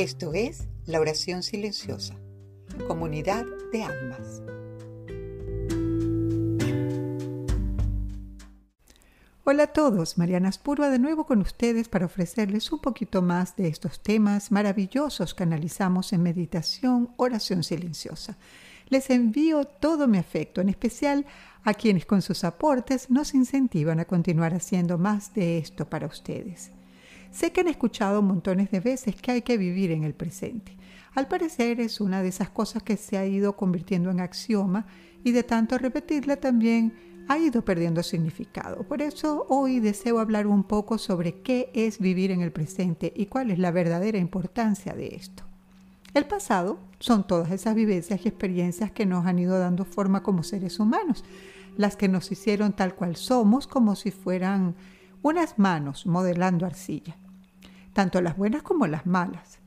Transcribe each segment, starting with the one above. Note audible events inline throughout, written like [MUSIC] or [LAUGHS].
Esto es la oración silenciosa, comunidad de almas. Hola a todos, Mariana Spurva de nuevo con ustedes para ofrecerles un poquito más de estos temas maravillosos que analizamos en meditación, oración silenciosa. Les envío todo mi afecto, en especial a quienes con sus aportes nos incentivan a continuar haciendo más de esto para ustedes. Sé que han escuchado montones de veces que hay que vivir en el presente. Al parecer es una de esas cosas que se ha ido convirtiendo en axioma y de tanto repetirla también ha ido perdiendo significado. Por eso hoy deseo hablar un poco sobre qué es vivir en el presente y cuál es la verdadera importancia de esto. El pasado son todas esas vivencias y experiencias que nos han ido dando forma como seres humanos, las que nos hicieron tal cual somos como si fueran unas manos modelando arcilla, tanto las buenas como las malas.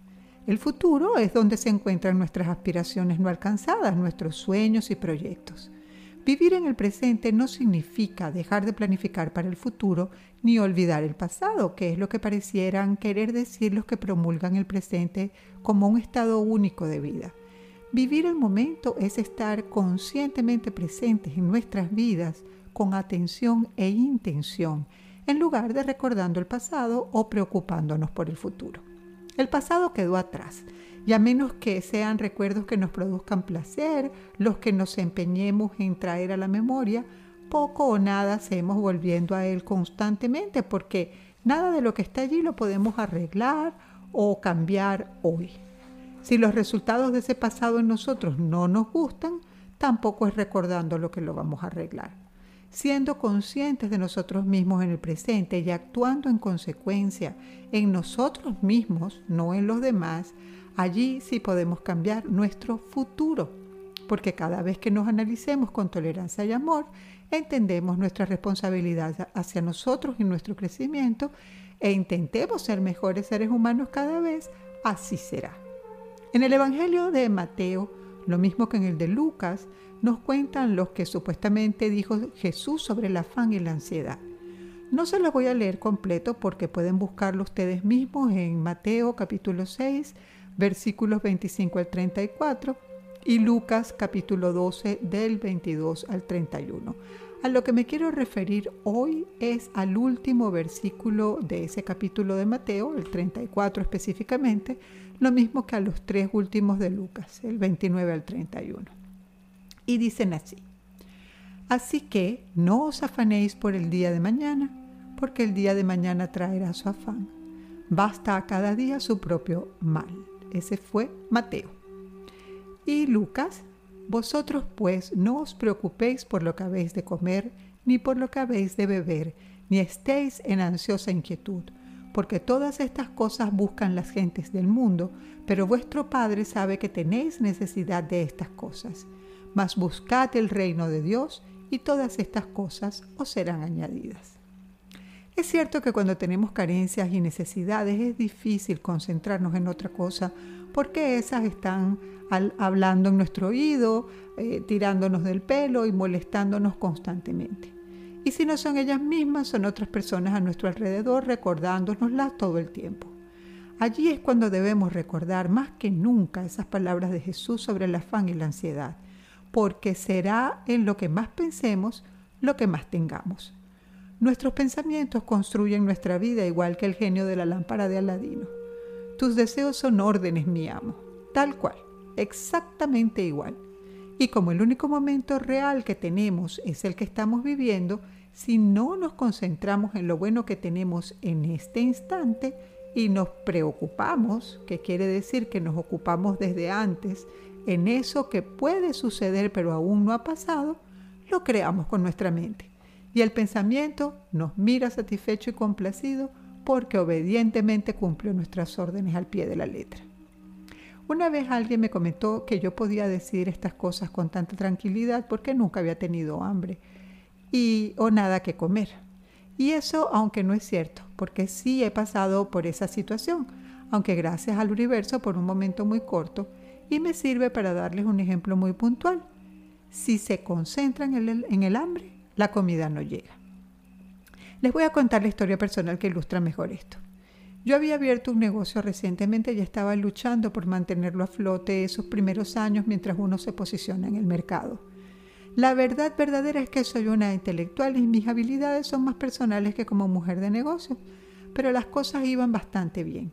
El futuro es donde se encuentran nuestras aspiraciones no alcanzadas, nuestros sueños y proyectos. Vivir en el presente no significa dejar de planificar para el futuro ni olvidar el pasado, que es lo que parecieran querer decir los que promulgan el presente como un estado único de vida. Vivir el momento es estar conscientemente presentes en nuestras vidas con atención e intención en lugar de recordando el pasado o preocupándonos por el futuro. El pasado quedó atrás y a menos que sean recuerdos que nos produzcan placer, los que nos empeñemos en traer a la memoria, poco o nada hacemos volviendo a él constantemente porque nada de lo que está allí lo podemos arreglar o cambiar hoy. Si los resultados de ese pasado en nosotros no nos gustan, tampoco es recordando lo que lo vamos a arreglar siendo conscientes de nosotros mismos en el presente y actuando en consecuencia en nosotros mismos, no en los demás, allí sí podemos cambiar nuestro futuro, porque cada vez que nos analicemos con tolerancia y amor, entendemos nuestra responsabilidad hacia nosotros y nuestro crecimiento e intentemos ser mejores seres humanos cada vez, así será. En el Evangelio de Mateo, lo mismo que en el de Lucas, nos cuentan los que supuestamente dijo Jesús sobre el afán y la ansiedad. No se los voy a leer completo porque pueden buscarlo ustedes mismos en Mateo capítulo 6, versículos 25 al 34 y Lucas capítulo 12 del 22 al 31. A lo que me quiero referir hoy es al último versículo de ese capítulo de Mateo, el 34 específicamente, lo mismo que a los tres últimos de Lucas, el 29 al 31 y dicen así. Así que no os afanéis por el día de mañana, porque el día de mañana traerá su afán. Basta a cada día su propio mal. Ese fue Mateo. Y Lucas, vosotros pues no os preocupéis por lo que habéis de comer, ni por lo que habéis de beber, ni estéis en ansiosa inquietud, porque todas estas cosas buscan las gentes del mundo, pero vuestro Padre sabe que tenéis necesidad de estas cosas mas buscad el reino de Dios y todas estas cosas os serán añadidas. Es cierto que cuando tenemos carencias y necesidades es difícil concentrarnos en otra cosa porque esas están hablando en nuestro oído, eh, tirándonos del pelo y molestándonos constantemente. Y si no son ellas mismas, son otras personas a nuestro alrededor recordándonoslas todo el tiempo. Allí es cuando debemos recordar más que nunca esas palabras de Jesús sobre el afán y la ansiedad porque será en lo que más pensemos lo que más tengamos. Nuestros pensamientos construyen nuestra vida igual que el genio de la lámpara de Aladino. Tus deseos son órdenes, mi amo, tal cual, exactamente igual. Y como el único momento real que tenemos es el que estamos viviendo, si no nos concentramos en lo bueno que tenemos en este instante y nos preocupamos, que quiere decir que nos ocupamos desde antes en eso que puede suceder pero aún no ha pasado, lo creamos con nuestra mente. Y el pensamiento nos mira satisfecho y complacido porque obedientemente cumplió nuestras órdenes al pie de la letra. Una vez alguien me comentó que yo podía decir estas cosas con tanta tranquilidad porque nunca había tenido hambre y o nada que comer. Y eso aunque no es cierto, porque sí he pasado por esa situación, aunque gracias al universo por un momento muy corto y me sirve para darles un ejemplo muy puntual. Si se concentran en el, en el hambre, la comida no llega. Les voy a contar la historia personal que ilustra mejor esto. Yo había abierto un negocio recientemente y estaba luchando por mantenerlo a flote esos primeros años mientras uno se posiciona en el mercado. La verdad verdadera es que soy una intelectual y mis habilidades son más personales que como mujer de negocio, pero las cosas iban bastante bien,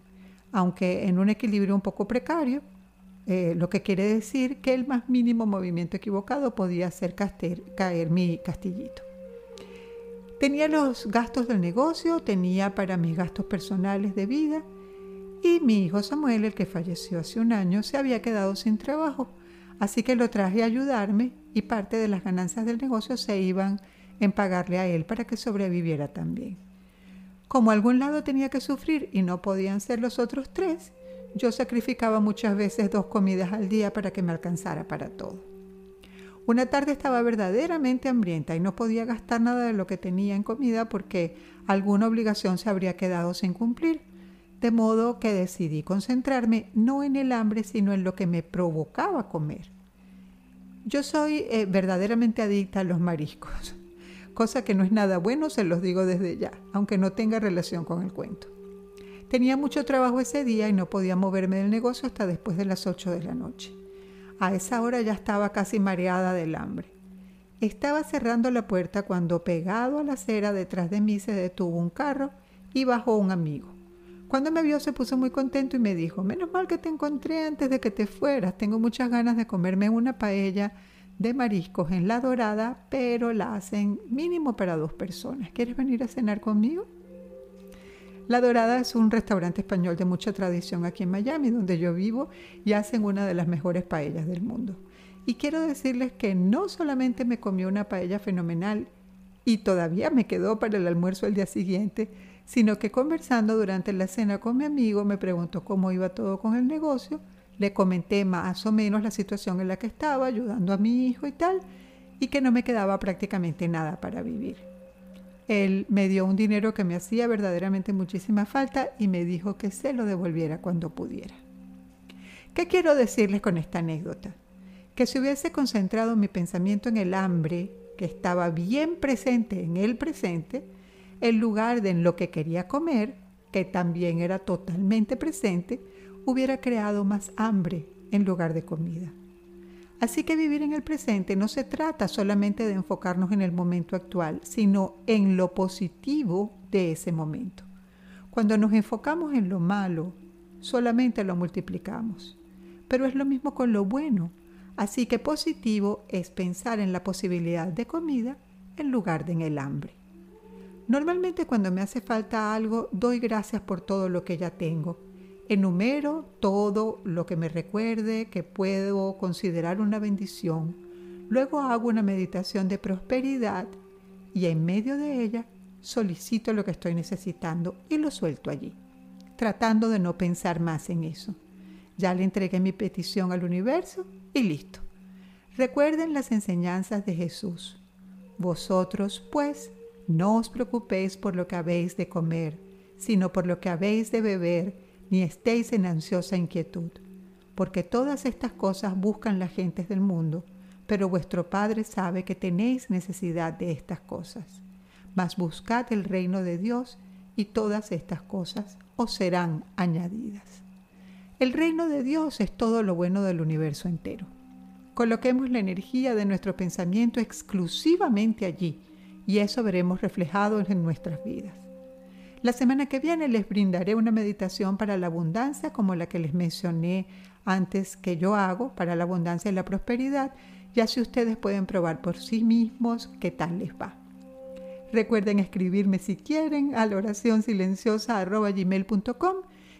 aunque en un equilibrio un poco precario, eh, lo que quiere decir que el más mínimo movimiento equivocado podía hacer caer mi castillito. Tenía los gastos del negocio, tenía para mis gastos personales de vida y mi hijo Samuel, el que falleció hace un año, se había quedado sin trabajo, así que lo traje a ayudarme y parte de las ganancias del negocio se iban en pagarle a él para que sobreviviera también. Como algún lado tenía que sufrir y no podían ser los otros tres, yo sacrificaba muchas veces dos comidas al día para que me alcanzara para todo. Una tarde estaba verdaderamente hambrienta y no podía gastar nada de lo que tenía en comida porque alguna obligación se habría quedado sin cumplir. De modo que decidí concentrarme no en el hambre, sino en lo que me provocaba comer. Yo soy eh, verdaderamente adicta a los mariscos, [LAUGHS] cosa que no es nada bueno, se los digo desde ya, aunque no tenga relación con el cuento. Tenía mucho trabajo ese día y no podía moverme del negocio hasta después de las 8 de la noche. A esa hora ya estaba casi mareada del hambre. Estaba cerrando la puerta cuando pegado a la acera detrás de mí se detuvo un carro y bajó un amigo. Cuando me vio se puso muy contento y me dijo, menos mal que te encontré antes de que te fueras. Tengo muchas ganas de comerme una paella de mariscos en la dorada, pero la hacen mínimo para dos personas. ¿Quieres venir a cenar conmigo? La Dorada es un restaurante español de mucha tradición aquí en Miami, donde yo vivo, y hacen una de las mejores paellas del mundo. Y quiero decirles que no solamente me comió una paella fenomenal y todavía me quedó para el almuerzo el día siguiente, sino que conversando durante la cena con mi amigo me preguntó cómo iba todo con el negocio, le comenté más o menos la situación en la que estaba, ayudando a mi hijo y tal, y que no me quedaba prácticamente nada para vivir. Él me dio un dinero que me hacía verdaderamente muchísima falta y me dijo que se lo devolviera cuando pudiera. ¿Qué quiero decirles con esta anécdota? Que si hubiese concentrado mi pensamiento en el hambre, que estaba bien presente en el presente, en lugar de en lo que quería comer, que también era totalmente presente, hubiera creado más hambre en lugar de comida. Así que vivir en el presente no se trata solamente de enfocarnos en el momento actual, sino en lo positivo de ese momento. Cuando nos enfocamos en lo malo, solamente lo multiplicamos. Pero es lo mismo con lo bueno. Así que positivo es pensar en la posibilidad de comida en lugar de en el hambre. Normalmente cuando me hace falta algo, doy gracias por todo lo que ya tengo Enumero todo lo que me recuerde que puedo considerar una bendición. Luego hago una meditación de prosperidad y en medio de ella solicito lo que estoy necesitando y lo suelto allí, tratando de no pensar más en eso. Ya le entregué mi petición al universo y listo. Recuerden las enseñanzas de Jesús. Vosotros, pues, no os preocupéis por lo que habéis de comer, sino por lo que habéis de beber ni estéis en ansiosa inquietud, porque todas estas cosas buscan las gentes del mundo, pero vuestro Padre sabe que tenéis necesidad de estas cosas. Mas buscad el reino de Dios y todas estas cosas os serán añadidas. El reino de Dios es todo lo bueno del universo entero. Coloquemos la energía de nuestro pensamiento exclusivamente allí y eso veremos reflejado en nuestras vidas. La semana que viene les brindaré una meditación para la abundancia como la que les mencioné antes que yo hago para la abundancia y la prosperidad y así ustedes pueden probar por sí mismos qué tal les va. Recuerden escribirme si quieren a la oración silenciosa gmail.com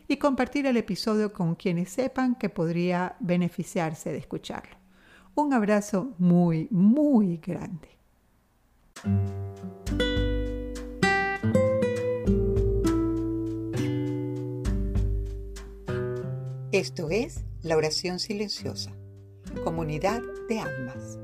y compartir el episodio con quienes sepan que podría beneficiarse de escucharlo. Un abrazo muy, muy grande. Esto es la oración silenciosa, comunidad de almas.